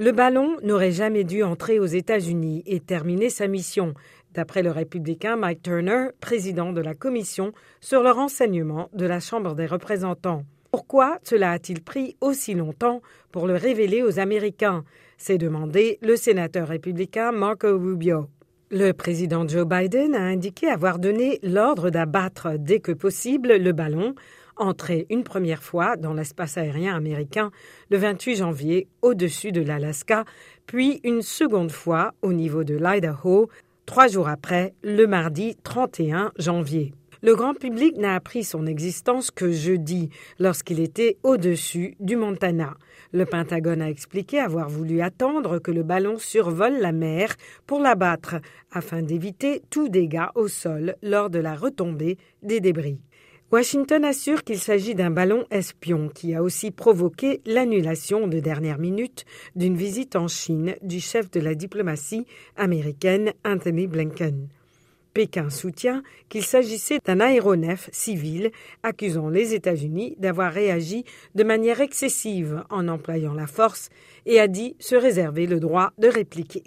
Le ballon n'aurait jamais dû entrer aux États-Unis et terminer sa mission, d'après le républicain Mike Turner, président de la commission sur le renseignement de la Chambre des représentants. Pourquoi cela a-t-il pris aussi longtemps pour le révéler aux Américains? S'est demandé le sénateur républicain Marco Rubio. Le président Joe Biden a indiqué avoir donné l'ordre d'abattre dès que possible le ballon, entré une première fois dans l'espace aérien américain le 28 janvier au-dessus de l'Alaska, puis une seconde fois au niveau de l'Idaho, trois jours après, le mardi 31 janvier. Le grand public n'a appris son existence que jeudi, lorsqu'il était au-dessus du Montana. Le Pentagone a expliqué avoir voulu attendre que le ballon survole la mer pour l'abattre, afin d'éviter tout dégât au sol lors de la retombée des débris. Washington assure qu'il s'agit d'un ballon espion qui a aussi provoqué l'annulation de dernière minute d'une visite en Chine du chef de la diplomatie américaine Anthony Blinken. Pékin soutient qu'il s'agissait d'un aéronef civil accusant les États-Unis d'avoir réagi de manière excessive en employant la force et a dit se réserver le droit de répliquer.